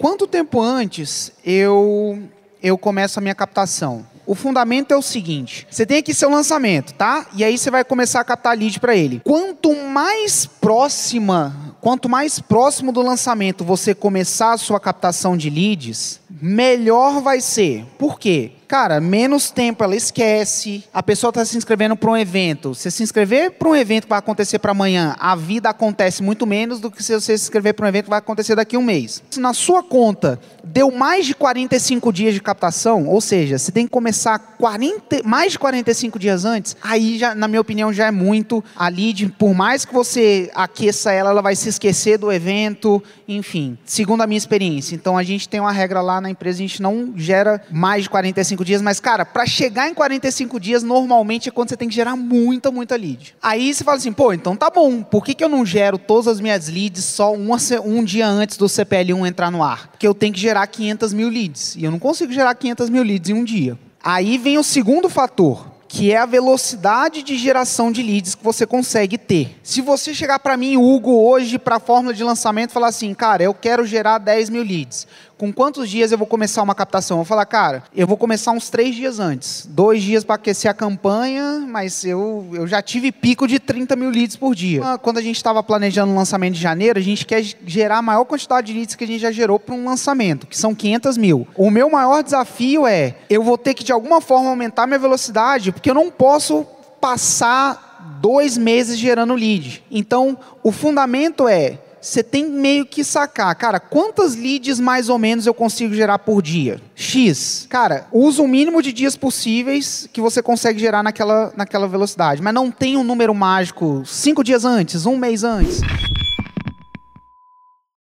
quanto tempo antes eu, eu começo a minha captação? O fundamento é o seguinte: você tem aqui seu lançamento, tá? E aí você vai começar a captar lead para ele. Quanto mais próxima, quanto mais próximo do lançamento você começar a sua captação de leads, melhor vai ser. Por quê? Cara, menos tempo ela esquece. A pessoa está se inscrevendo para um evento. Se se inscrever para um evento que vai acontecer para amanhã, a vida acontece muito menos do que se você se inscrever para um evento que vai acontecer daqui a um mês. Se na sua conta deu mais de 45 dias de captação, ou seja, você tem que começar 40, mais de 45 dias antes, aí já, na minha opinião, já é muito. A lead, por mais que você aqueça ela, ela vai se esquecer do evento, enfim. Segundo a minha experiência. Então a gente tem uma regra lá na empresa, a gente não gera mais de 45 dias, mas, cara, para chegar em 45 dias, normalmente é quando você tem que gerar muita, muita lead. Aí você fala assim, pô, então tá bom, por que, que eu não gero todas as minhas leads só uma, um dia antes do CPL1 entrar no ar? Porque eu tenho que gerar 500 mil leads, e eu não consigo gerar 500 mil leads em um dia. Aí vem o segundo fator, que é a velocidade de geração de leads que você consegue ter. Se você chegar para mim, Hugo, hoje, para a fórmula de lançamento, falar assim, cara, eu quero gerar 10 mil leads. Com quantos dias eu vou começar uma captação? Eu vou falar, cara, eu vou começar uns três dias antes. Dois dias para aquecer a campanha, mas eu, eu já tive pico de 30 mil leads por dia. Ah, quando a gente estava planejando o lançamento de janeiro, a gente quer gerar a maior quantidade de leads que a gente já gerou para um lançamento, que são 500 mil. O meu maior desafio é, eu vou ter que de alguma forma aumentar minha velocidade, porque eu não posso passar dois meses gerando lead. Então, o fundamento é você tem meio que sacar, cara, quantas leads mais ou menos eu consigo gerar por dia? X. Cara, usa o mínimo de dias possíveis que você consegue gerar naquela, naquela velocidade. Mas não tem um número mágico cinco dias antes, um mês antes.